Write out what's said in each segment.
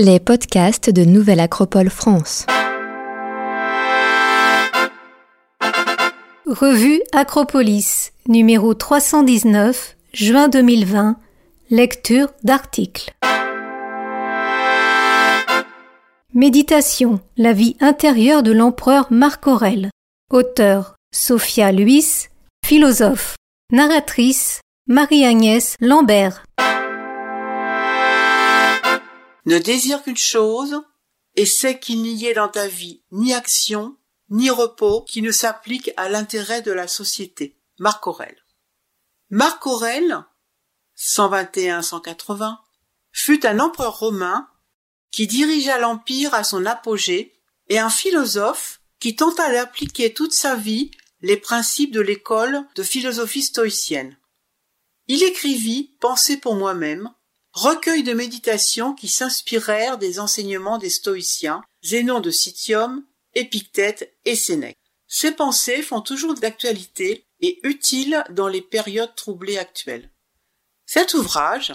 Les podcasts de Nouvelle Acropole France. Revue Acropolis, numéro 319, juin 2020. Lecture d'articles. Méditation, la vie intérieure de l'empereur Marc Aurèle. Auteur Sophia Luis, philosophe. Narratrice Marie-Agnès Lambert. Ne désire qu'une chose, et c'est qu'il n'y ait dans ta vie ni action, ni repos qui ne s'applique à l'intérêt de la société. Marc Aurèle. Marc Aurèle, 121-180, fut un empereur romain qui dirigea l'empire à son apogée et un philosophe qui tenta d'appliquer toute sa vie les principes de l'école de philosophie stoïcienne. Il écrivit Pensez pour moi-même, recueil de méditations qui s'inspirèrent des enseignements des stoïciens, Zénon de Citium, Épictète et Sénèque. Ces pensées font toujours d'actualité et utiles dans les périodes troublées actuelles. Cet ouvrage,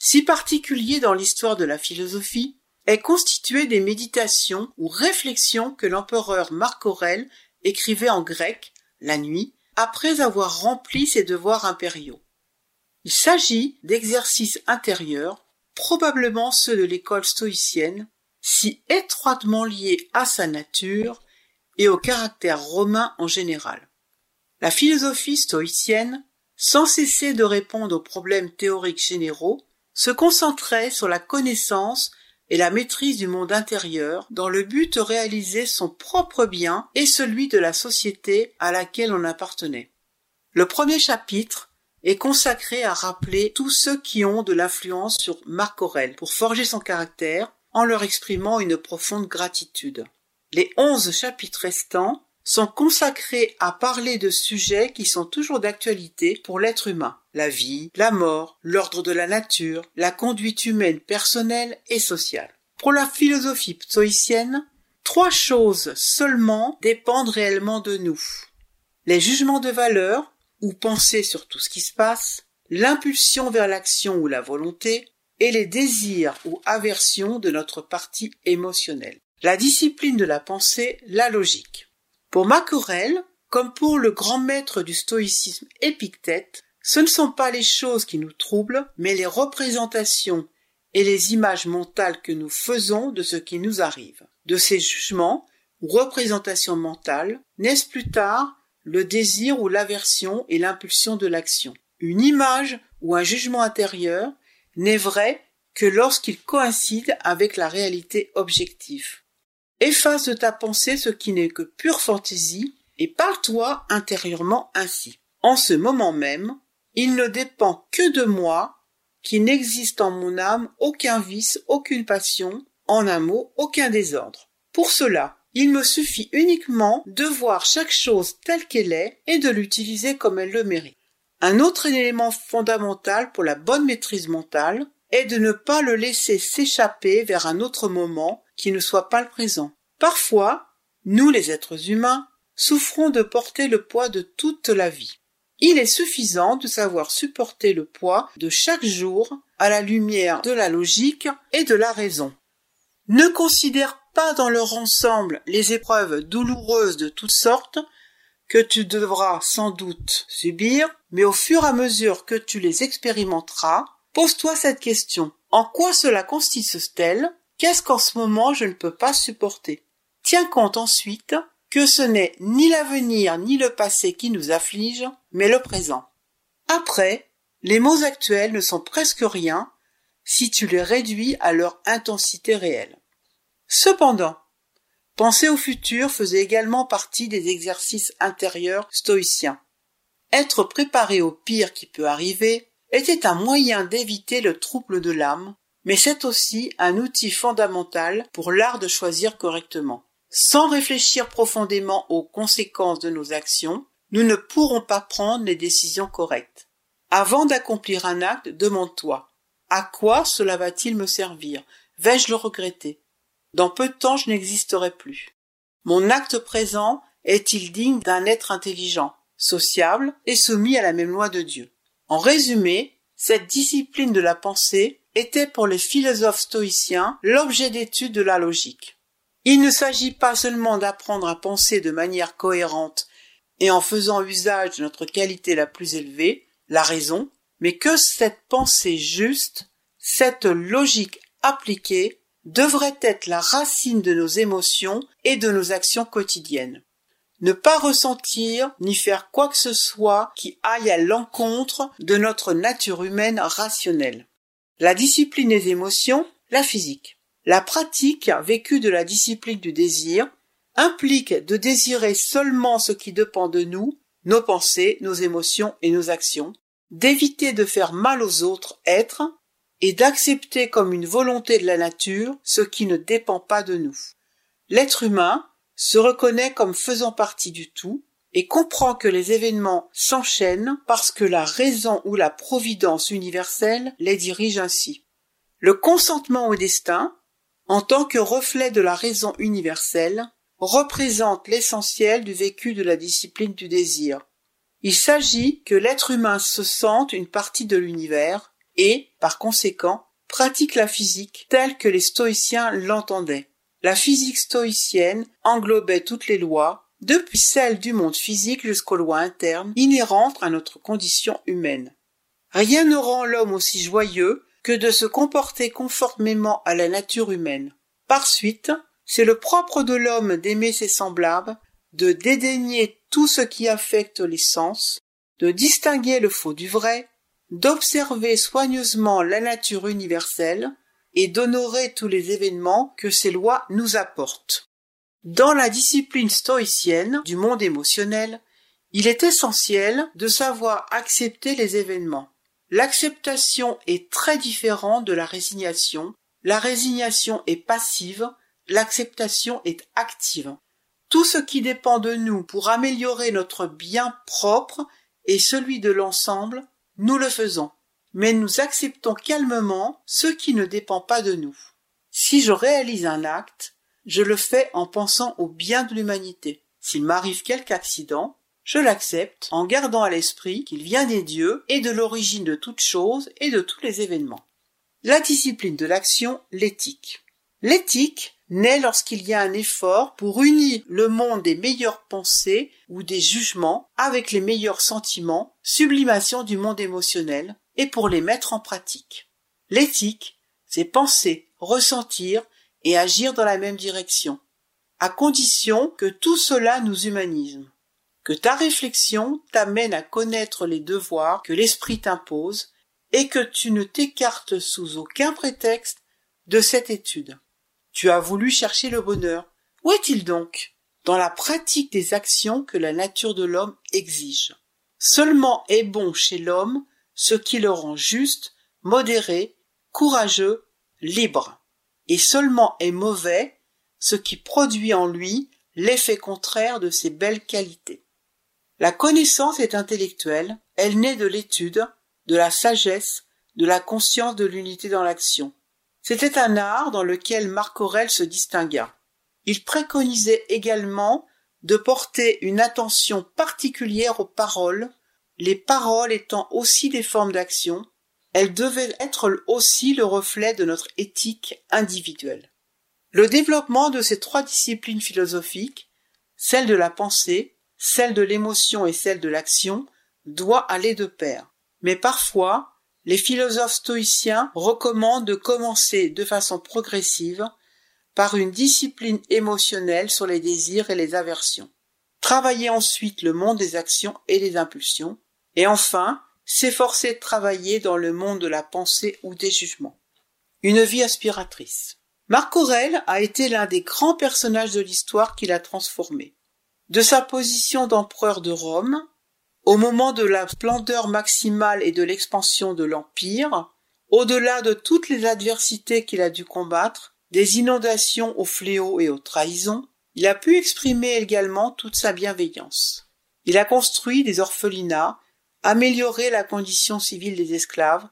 si particulier dans l'histoire de la philosophie, est constitué des méditations ou réflexions que l'empereur Marc Aurèle écrivait en grec, la nuit, après avoir rempli ses devoirs impériaux. Il s'agit d'exercices intérieurs, probablement ceux de l'école stoïcienne, si étroitement liés à sa nature et au caractère romain en général. La philosophie stoïcienne, sans cesser de répondre aux problèmes théoriques généraux, se concentrait sur la connaissance et la maîtrise du monde intérieur dans le but de réaliser son propre bien et celui de la société à laquelle on appartenait. Le premier chapitre est consacré à rappeler tous ceux qui ont de l'influence sur Marc Aurèle pour forger son caractère en leur exprimant une profonde gratitude. Les onze chapitres restants sont consacrés à parler de sujets qui sont toujours d'actualité pour l'être humain. La vie, la mort, l'ordre de la nature, la conduite humaine personnelle et sociale. Pour la philosophie stoïcienne, trois choses seulement dépendent réellement de nous. Les jugements de valeur, ou penser sur tout ce qui se passe, l'impulsion vers l'action ou la volonté, et les désirs ou aversions de notre partie émotionnelle. La discipline de la pensée, la logique. Pour Maquerel, comme pour le grand maître du stoïcisme Épictète, ce ne sont pas les choses qui nous troublent, mais les représentations et les images mentales que nous faisons de ce qui nous arrive. De ces jugements ou représentations mentales naissent plus tard le désir ou l'aversion et l'impulsion de l'action. Une image ou un jugement intérieur n'est vrai que lorsqu'il coïncide avec la réalité objective. Efface de ta pensée ce qui n'est que pure fantaisie et parle-toi intérieurement ainsi. En ce moment même, il ne dépend que de moi, qui n'existe en mon âme aucun vice, aucune passion, en un mot, aucun désordre. Pour cela, il me suffit uniquement de voir chaque chose telle qu'elle est et de l'utiliser comme elle le mérite. Un autre élément fondamental pour la bonne maîtrise mentale est de ne pas le laisser s'échapper vers un autre moment qui ne soit pas le présent. Parfois, nous les êtres humains souffrons de porter le poids de toute la vie. Il est suffisant de savoir supporter le poids de chaque jour à la lumière de la logique et de la raison. Ne considère pas dans leur ensemble les épreuves douloureuses de toutes sortes que tu devras sans doute subir, mais au fur et à mesure que tu les expérimenteras, pose-toi cette question. En quoi cela consiste-t-elle? Qu'est-ce qu'en ce moment je ne peux pas supporter? Tiens compte ensuite que ce n'est ni l'avenir ni le passé qui nous afflige, mais le présent. Après, les mots actuels ne sont presque rien si tu les réduis à leur intensité réelle. Cependant, penser au futur faisait également partie des exercices intérieurs stoïciens. Être préparé au pire qui peut arriver était un moyen d'éviter le trouble de l'âme, mais c'est aussi un outil fondamental pour l'art de choisir correctement. Sans réfléchir profondément aux conséquences de nos actions, nous ne pourrons pas prendre les décisions correctes. Avant d'accomplir un acte, demande-toi à quoi cela va-t-il me servir? Vais-je le regretter? Dans peu de temps je n'existerai plus. Mon acte présent est-il digne d'un être intelligent, sociable et soumis à la même loi de Dieu? En résumé, cette discipline de la pensée était pour les philosophes stoïciens l'objet d'étude de la logique. Il ne s'agit pas seulement d'apprendre à penser de manière cohérente et en faisant usage de notre qualité la plus élevée, la raison, mais que cette pensée juste, cette logique appliquée, devrait être la racine de nos émotions et de nos actions quotidiennes. Ne pas ressentir ni faire quoi que ce soit qui aille à l'encontre de notre nature humaine rationnelle. La discipline des émotions, la physique. La pratique vécue de la discipline du désir implique de désirer seulement ce qui dépend de nous, nos pensées, nos émotions et nos actions, d'éviter de faire mal aux autres êtres et d'accepter comme une volonté de la nature ce qui ne dépend pas de nous. L'être humain se reconnaît comme faisant partie du tout et comprend que les événements s'enchaînent parce que la raison ou la providence universelle les dirige ainsi. Le consentement au destin, en tant que reflet de la raison universelle, représente l'essentiel du vécu de la discipline du désir. Il s'agit que l'être humain se sente une partie de l'univers et, par conséquent, pratique la physique telle que les stoïciens l'entendaient. La physique stoïcienne englobait toutes les lois, depuis celles du monde physique jusqu'aux lois internes inhérentes à notre condition humaine. Rien ne rend l'homme aussi joyeux que de se comporter conformément à la nature humaine. Par suite, c'est le propre de l'homme d'aimer ses semblables, de dédaigner tout ce qui affecte les sens, de distinguer le faux du vrai, d'observer soigneusement la nature universelle et d'honorer tous les événements que ces lois nous apportent. Dans la discipline stoïcienne du monde émotionnel, il est essentiel de savoir accepter les événements. L'acceptation est très différente de la résignation. La résignation est passive, l'acceptation est active. Tout ce qui dépend de nous pour améliorer notre bien propre et celui de l'ensemble, nous le faisons. Mais nous acceptons calmement ce qui ne dépend pas de nous. Si je réalise un acte, je le fais en pensant au bien de l'humanité. S'il m'arrive quelque accident, je l'accepte en gardant à l'esprit qu'il vient des dieux et de l'origine de toutes choses et de tous les événements. La discipline de l'action, l'éthique. L'éthique naît lorsqu'il y a un effort pour unir le monde des meilleures pensées ou des jugements avec les meilleurs sentiments, sublimation du monde émotionnel, et pour les mettre en pratique. L'éthique, c'est penser, ressentir et agir dans la même direction, à condition que tout cela nous humanise, que ta réflexion t'amène à connaître les devoirs que l'esprit t'impose et que tu ne t'écartes sous aucun prétexte de cette étude. Tu as voulu chercher le bonheur. Où est-il donc? Dans la pratique des actions que la nature de l'homme exige. Seulement est bon chez l'homme ce qui le rend juste, modéré, courageux, libre. Et seulement est mauvais ce qui produit en lui l'effet contraire de ses belles qualités. La connaissance est intellectuelle, elle naît de l'étude, de la sagesse, de la conscience de l'unité dans l'action. C'était un art dans lequel Marc Aurèle se distingua. Il préconisait également de porter une attention particulière aux paroles, les paroles étant aussi des formes d'action, elles devaient être aussi le reflet de notre éthique individuelle. Le développement de ces trois disciplines philosophiques, celle de la pensée, celle de l'émotion et celle de l'action, doit aller de pair. Mais parfois, les philosophes stoïciens recommandent de commencer de façon progressive par une discipline émotionnelle sur les désirs et les aversions. Travailler ensuite le monde des actions et des impulsions, et enfin s'efforcer de travailler dans le monde de la pensée ou des jugements. Une vie aspiratrice. Marc Aurèle a été l'un des grands personnages de l'histoire qui l'a transformé. De sa position d'empereur de Rome, au moment de la splendeur maximale et de l'expansion de l'Empire, au-delà de toutes les adversités qu'il a dû combattre, des inondations aux fléaux et aux trahisons, il a pu exprimer également toute sa bienveillance. Il a construit des orphelinats, amélioré la condition civile des esclaves,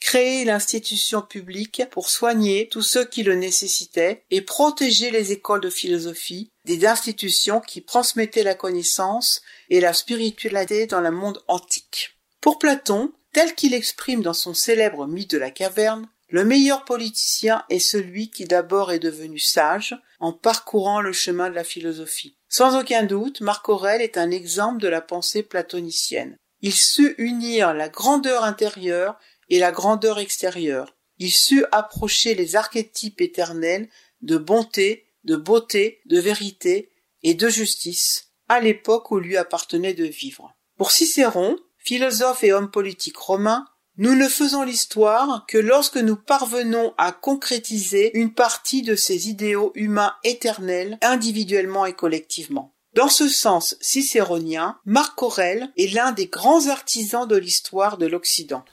créé l'institution publique pour soigner tous ceux qui le nécessitaient et protéger les écoles de philosophie, des institutions qui transmettaient la connaissance et la spiritualité dans le monde antique. Pour Platon, Tel qu'il exprime dans son célèbre mythe de la caverne, le meilleur politicien est celui qui d'abord est devenu sage en parcourant le chemin de la philosophie. Sans aucun doute, Marc Aurèle est un exemple de la pensée platonicienne. Il sut unir la grandeur intérieure et la grandeur extérieure. Il sut approcher les archétypes éternels de bonté, de beauté, de vérité et de justice à l'époque où lui appartenait de vivre. Pour Cicéron, philosophe et homme politique romain, nous ne faisons l'histoire que lorsque nous parvenons à concrétiser une partie de ces idéaux humains éternels individuellement et collectivement. Dans ce sens cicéronien, Marc Aurèle est l'un des grands artisans de l'histoire de l'Occident.